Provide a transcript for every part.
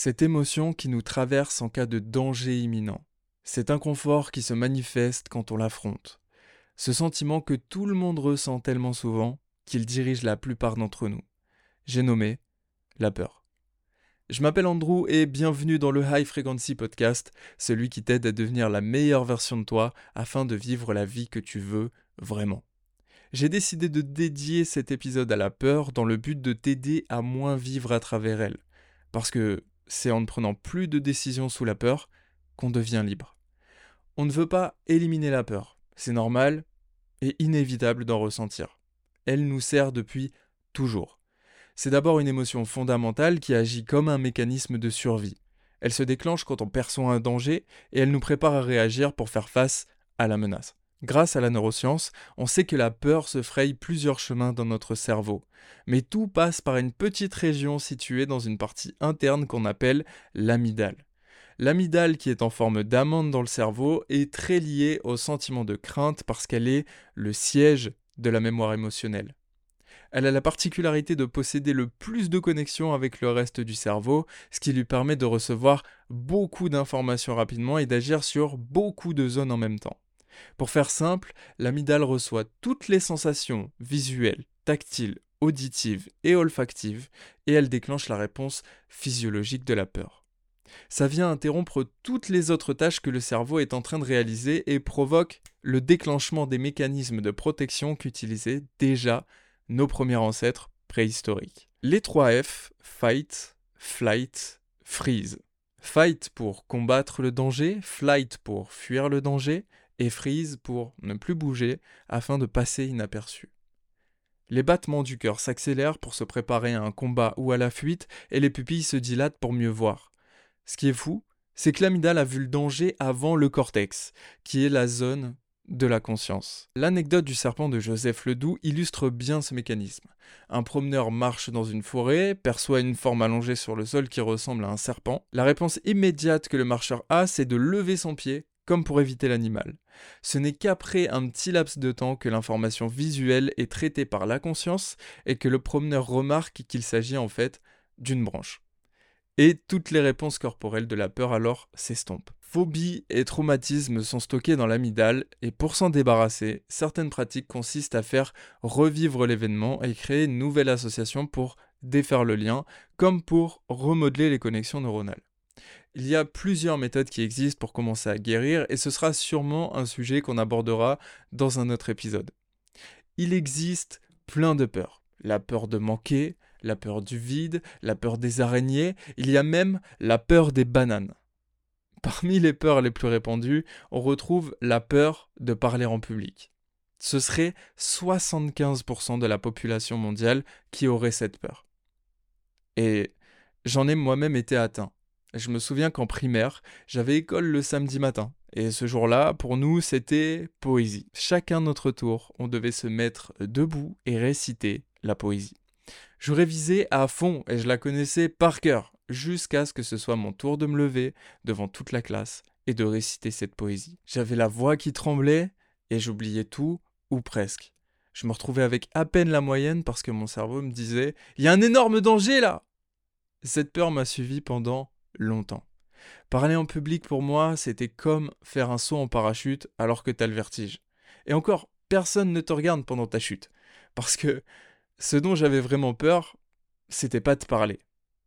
Cette émotion qui nous traverse en cas de danger imminent. Cet inconfort qui se manifeste quand on l'affronte. Ce sentiment que tout le monde ressent tellement souvent qu'il dirige la plupart d'entre nous. J'ai nommé la peur. Je m'appelle Andrew et bienvenue dans le High Frequency Podcast, celui qui t'aide à devenir la meilleure version de toi afin de vivre la vie que tu veux vraiment. J'ai décidé de dédier cet épisode à la peur dans le but de t'aider à moins vivre à travers elle. Parce que c'est en ne prenant plus de décisions sous la peur qu'on devient libre. On ne veut pas éliminer la peur, c'est normal et inévitable d'en ressentir. Elle nous sert depuis toujours. C'est d'abord une émotion fondamentale qui agit comme un mécanisme de survie. Elle se déclenche quand on perçoit un danger et elle nous prépare à réagir pour faire face à la menace. Grâce à la neuroscience, on sait que la peur se fraye plusieurs chemins dans notre cerveau, mais tout passe par une petite région située dans une partie interne qu'on appelle l'amygdale. L'amygdale qui est en forme d'amande dans le cerveau est très liée au sentiment de crainte parce qu'elle est le siège de la mémoire émotionnelle. Elle a la particularité de posséder le plus de connexions avec le reste du cerveau, ce qui lui permet de recevoir beaucoup d'informations rapidement et d'agir sur beaucoup de zones en même temps. Pour faire simple, l'amygdale reçoit toutes les sensations visuelles, tactiles, auditives et olfactives et elle déclenche la réponse physiologique de la peur. Ça vient interrompre toutes les autres tâches que le cerveau est en train de réaliser et provoque le déclenchement des mécanismes de protection qu'utilisaient déjà nos premiers ancêtres préhistoriques. Les trois F, fight, flight, freeze. Fight pour combattre le danger, flight pour fuir le danger, et freeze pour ne plus bouger afin de passer inaperçu. Les battements du cœur s'accélèrent pour se préparer à un combat ou à la fuite et les pupilles se dilatent pour mieux voir. Ce qui est fou, c'est que l'amygdale a vu le danger avant le cortex, qui est la zone de la conscience. L'anecdote du serpent de Joseph Ledoux illustre bien ce mécanisme. Un promeneur marche dans une forêt, perçoit une forme allongée sur le sol qui ressemble à un serpent. La réponse immédiate que le marcheur a, c'est de lever son pied comme pour éviter l'animal. Ce n'est qu'après un petit laps de temps que l'information visuelle est traitée par la conscience et que le promeneur remarque qu'il s'agit en fait d'une branche. Et toutes les réponses corporelles de la peur alors s'estompent. Phobie et traumatisme sont stockés dans l'amygdale et pour s'en débarrasser, certaines pratiques consistent à faire revivre l'événement et créer une nouvelle association pour défaire le lien, comme pour remodeler les connexions neuronales. Il y a plusieurs méthodes qui existent pour commencer à guérir et ce sera sûrement un sujet qu'on abordera dans un autre épisode. Il existe plein de peurs. La peur de manquer, la peur du vide, la peur des araignées, il y a même la peur des bananes. Parmi les peurs les plus répandues, on retrouve la peur de parler en public. Ce serait 75% de la population mondiale qui aurait cette peur. Et j'en ai moi-même été atteint. Je me souviens qu'en primaire, j'avais école le samedi matin. Et ce jour-là, pour nous, c'était poésie. Chacun notre tour, on devait se mettre debout et réciter la poésie. Je révisais à fond et je la connaissais par cœur, jusqu'à ce que ce soit mon tour de me lever devant toute la classe et de réciter cette poésie. J'avais la voix qui tremblait et j'oubliais tout, ou presque. Je me retrouvais avec à peine la moyenne parce que mon cerveau me disait Il y a un énorme danger là Cette peur m'a suivi pendant longtemps. Parler en public pour moi, c'était comme faire un saut en parachute alors que t'as le vertige. Et encore, personne ne te regarde pendant ta chute. Parce que ce dont j'avais vraiment peur, c'était pas de parler.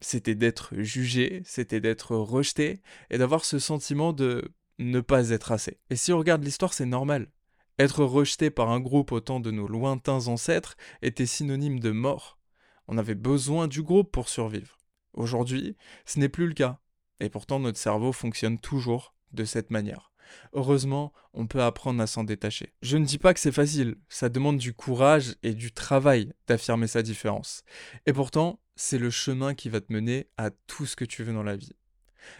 C'était d'être jugé, c'était d'être rejeté, et d'avoir ce sentiment de ne pas être assez. Et si on regarde l'histoire, c'est normal. Être rejeté par un groupe autant de nos lointains ancêtres était synonyme de mort. On avait besoin du groupe pour survivre. Aujourd'hui, ce n'est plus le cas. Et pourtant, notre cerveau fonctionne toujours de cette manière. Heureusement, on peut apprendre à s'en détacher. Je ne dis pas que c'est facile, ça demande du courage et du travail d'affirmer sa différence. Et pourtant, c'est le chemin qui va te mener à tout ce que tu veux dans la vie.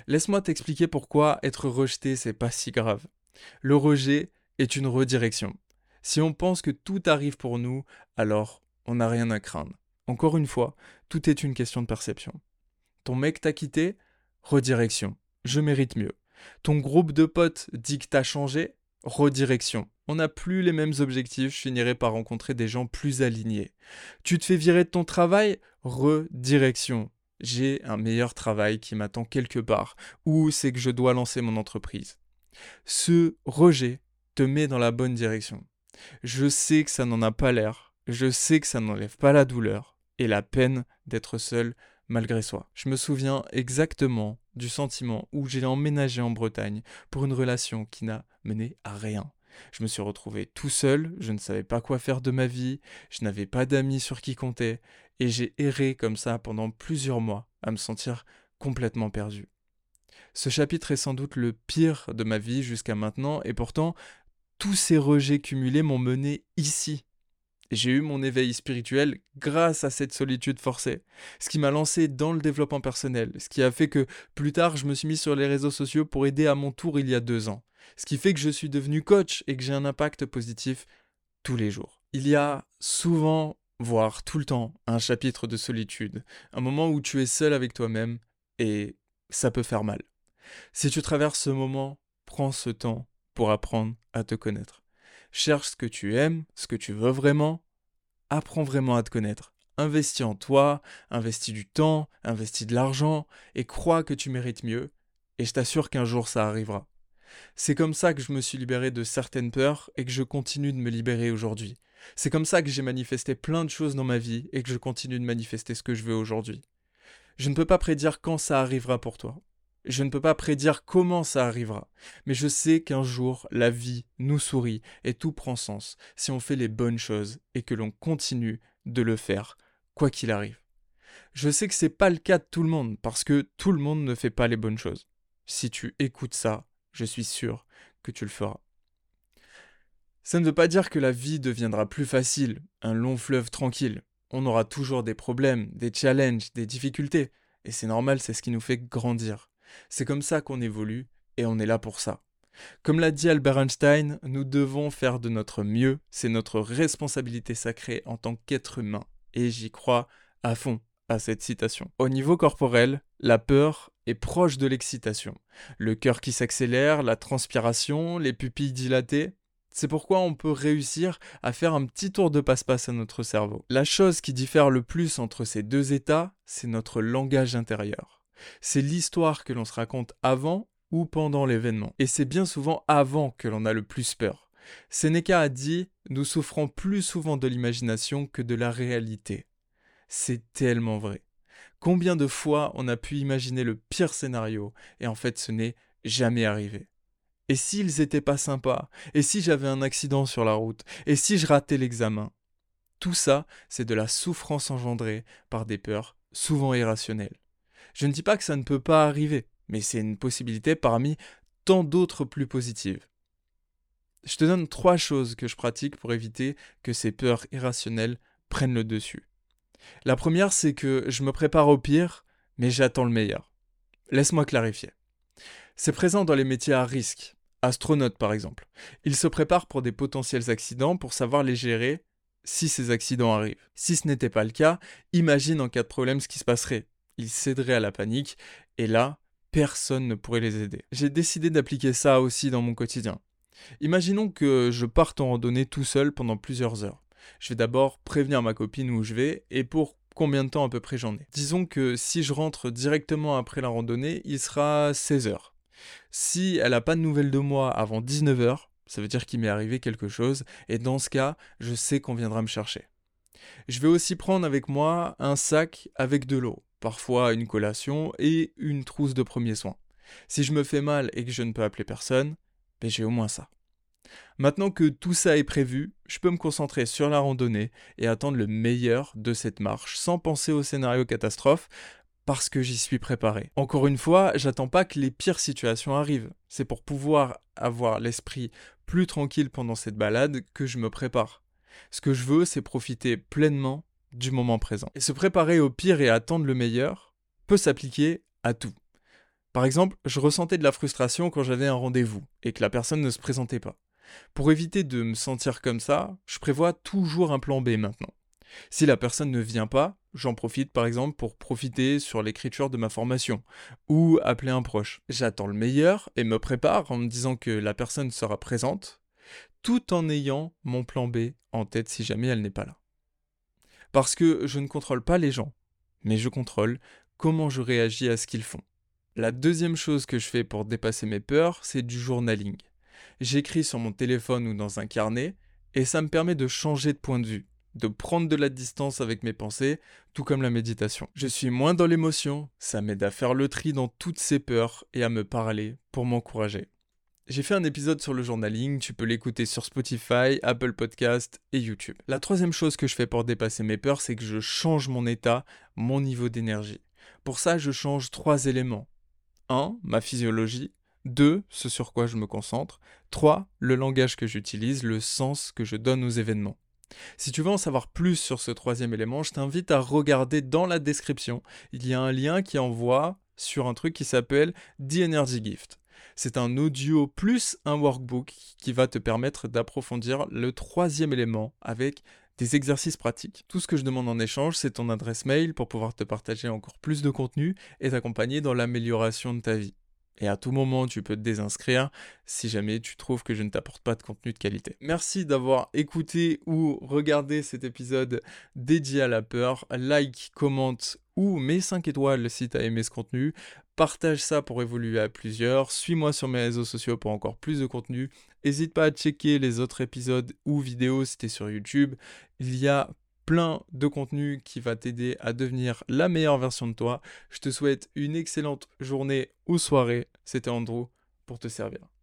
Laisse-moi t'expliquer pourquoi être rejeté, c'est pas si grave. Le rejet est une redirection. Si on pense que tout arrive pour nous, alors on n'a rien à craindre. Encore une fois, tout est une question de perception. Ton mec t'a quitté Redirection. Je mérite mieux. Ton groupe de potes dit que t'as changé Redirection. On n'a plus les mêmes objectifs, je finirai par rencontrer des gens plus alignés. Tu te fais virer de ton travail Redirection. j'ai un meilleur travail qui m'attend quelque part, ou c'est que je dois lancer mon entreprise? Ce rejet te met dans la bonne direction. Je sais que ça n'en a pas l'air, je sais que ça n'enlève pas la douleur et la peine d'être seul malgré soi. Je me souviens exactement du sentiment où j'ai emménagé en Bretagne pour une relation qui n'a mené à rien. Je me suis retrouvé tout seul, je ne savais pas quoi faire de ma vie, je n'avais pas d'amis sur qui compter, et j'ai erré comme ça pendant plusieurs mois à me sentir complètement perdu. Ce chapitre est sans doute le pire de ma vie jusqu'à maintenant, et pourtant, tous ces rejets cumulés m'ont mené ici. J'ai eu mon éveil spirituel grâce à cette solitude forcée, ce qui m'a lancé dans le développement personnel, ce qui a fait que plus tard je me suis mis sur les réseaux sociaux pour aider à mon tour il y a deux ans, ce qui fait que je suis devenu coach et que j'ai un impact positif tous les jours. Il y a souvent, voire tout le temps, un chapitre de solitude, un moment où tu es seul avec toi-même et ça peut faire mal. Si tu traverses ce moment, prends ce temps pour apprendre à te connaître. Cherche ce que tu aimes, ce que tu veux vraiment, apprends vraiment à te connaître. Investis en toi, investis du temps, investis de l'argent, et crois que tu mérites mieux, et je t'assure qu'un jour ça arrivera. C'est comme ça que je me suis libéré de certaines peurs et que je continue de me libérer aujourd'hui. C'est comme ça que j'ai manifesté plein de choses dans ma vie et que je continue de manifester ce que je veux aujourd'hui. Je ne peux pas prédire quand ça arrivera pour toi. Je ne peux pas prédire comment ça arrivera, mais je sais qu'un jour la vie nous sourit et tout prend sens si on fait les bonnes choses et que l'on continue de le faire, quoi qu'il arrive. Je sais que c'est pas le cas de tout le monde, parce que tout le monde ne fait pas les bonnes choses. Si tu écoutes ça, je suis sûr que tu le feras. Ça ne veut pas dire que la vie deviendra plus facile, un long fleuve tranquille. On aura toujours des problèmes, des challenges, des difficultés, et c'est normal, c'est ce qui nous fait grandir. C'est comme ça qu'on évolue et on est là pour ça. Comme l'a dit Albert Einstein, nous devons faire de notre mieux, c'est notre responsabilité sacrée en tant qu'être humain. Et j'y crois à fond à cette citation. Au niveau corporel, la peur est proche de l'excitation. Le cœur qui s'accélère, la transpiration, les pupilles dilatées. C'est pourquoi on peut réussir à faire un petit tour de passe-passe à notre cerveau. La chose qui diffère le plus entre ces deux états, c'est notre langage intérieur. C'est l'histoire que l'on se raconte avant ou pendant l'événement. Et c'est bien souvent avant que l'on a le plus peur. Seneca a dit Nous souffrons plus souvent de l'imagination que de la réalité. C'est tellement vrai. Combien de fois on a pu imaginer le pire scénario et en fait ce n'est jamais arrivé. Et s'ils étaient pas sympas Et si j'avais un accident sur la route Et si je ratais l'examen? Tout ça, c'est de la souffrance engendrée par des peurs souvent irrationnelles. Je ne dis pas que ça ne peut pas arriver, mais c'est une possibilité parmi tant d'autres plus positives. Je te donne trois choses que je pratique pour éviter que ces peurs irrationnelles prennent le dessus. La première, c'est que je me prépare au pire, mais j'attends le meilleur. Laisse-moi clarifier. C'est présent dans les métiers à risque, astronautes par exemple. Ils se préparent pour des potentiels accidents pour savoir les gérer si ces accidents arrivent. Si ce n'était pas le cas, imagine en cas de problème ce qui se passerait ils céderaient à la panique, et là, personne ne pourrait les aider. J'ai décidé d'appliquer ça aussi dans mon quotidien. Imaginons que je parte en randonnée tout seul pendant plusieurs heures. Je vais d'abord prévenir ma copine où je vais et pour combien de temps à peu près j'en ai. Disons que si je rentre directement après la randonnée, il sera 16 heures. Si elle n'a pas de nouvelles de moi avant 19 heures, ça veut dire qu'il m'est arrivé quelque chose, et dans ce cas, je sais qu'on viendra me chercher. Je vais aussi prendre avec moi un sac avec de l'eau parfois une collation et une trousse de premiers soins. Si je me fais mal et que je ne peux appeler personne, ben j'ai au moins ça. Maintenant que tout ça est prévu, je peux me concentrer sur la randonnée et attendre le meilleur de cette marche sans penser au scénario catastrophe parce que j'y suis préparé. Encore une fois, j'attends pas que les pires situations arrivent. C'est pour pouvoir avoir l'esprit plus tranquille pendant cette balade que je me prépare. Ce que je veux, c'est profiter pleinement du moment présent. Et se préparer au pire et attendre le meilleur peut s'appliquer à tout. Par exemple, je ressentais de la frustration quand j'avais un rendez-vous et que la personne ne se présentait pas. Pour éviter de me sentir comme ça, je prévois toujours un plan B maintenant. Si la personne ne vient pas, j'en profite par exemple pour profiter sur l'écriture de ma formation ou appeler un proche. J'attends le meilleur et me prépare en me disant que la personne sera présente, tout en ayant mon plan B en tête si jamais elle n'est pas là. Parce que je ne contrôle pas les gens, mais je contrôle comment je réagis à ce qu'ils font. La deuxième chose que je fais pour dépasser mes peurs, c'est du journaling. J'écris sur mon téléphone ou dans un carnet, et ça me permet de changer de point de vue, de prendre de la distance avec mes pensées, tout comme la méditation. Je suis moins dans l'émotion, ça m'aide à faire le tri dans toutes ces peurs et à me parler pour m'encourager. J'ai fait un épisode sur le journaling, tu peux l'écouter sur Spotify, Apple Podcast et YouTube. La troisième chose que je fais pour dépasser mes peurs, c'est que je change mon état, mon niveau d'énergie. Pour ça, je change trois éléments. 1. Ma physiologie. 2. Ce sur quoi je me concentre. 3. Le langage que j'utilise, le sens que je donne aux événements. Si tu veux en savoir plus sur ce troisième élément, je t'invite à regarder dans la description. Il y a un lien qui envoie sur un truc qui s'appelle The Energy Gift. C'est un audio plus un workbook qui va te permettre d'approfondir le troisième élément avec des exercices pratiques. Tout ce que je demande en échange, c'est ton adresse mail pour pouvoir te partager encore plus de contenu et t'accompagner dans l'amélioration de ta vie. Et à tout moment, tu peux te désinscrire si jamais tu trouves que je ne t'apporte pas de contenu de qualité. Merci d'avoir écouté ou regardé cet épisode dédié à la peur. Like, commente ou mets 5 étoiles si tu as aimé ce contenu. Partage ça pour évoluer à plusieurs. Suis-moi sur mes réseaux sociaux pour encore plus de contenu. N'hésite pas à checker les autres épisodes ou vidéos si tu es sur YouTube. Il y a plein de contenu qui va t'aider à devenir la meilleure version de toi. Je te souhaite une excellente journée ou soirée. C'était Andrew pour te servir.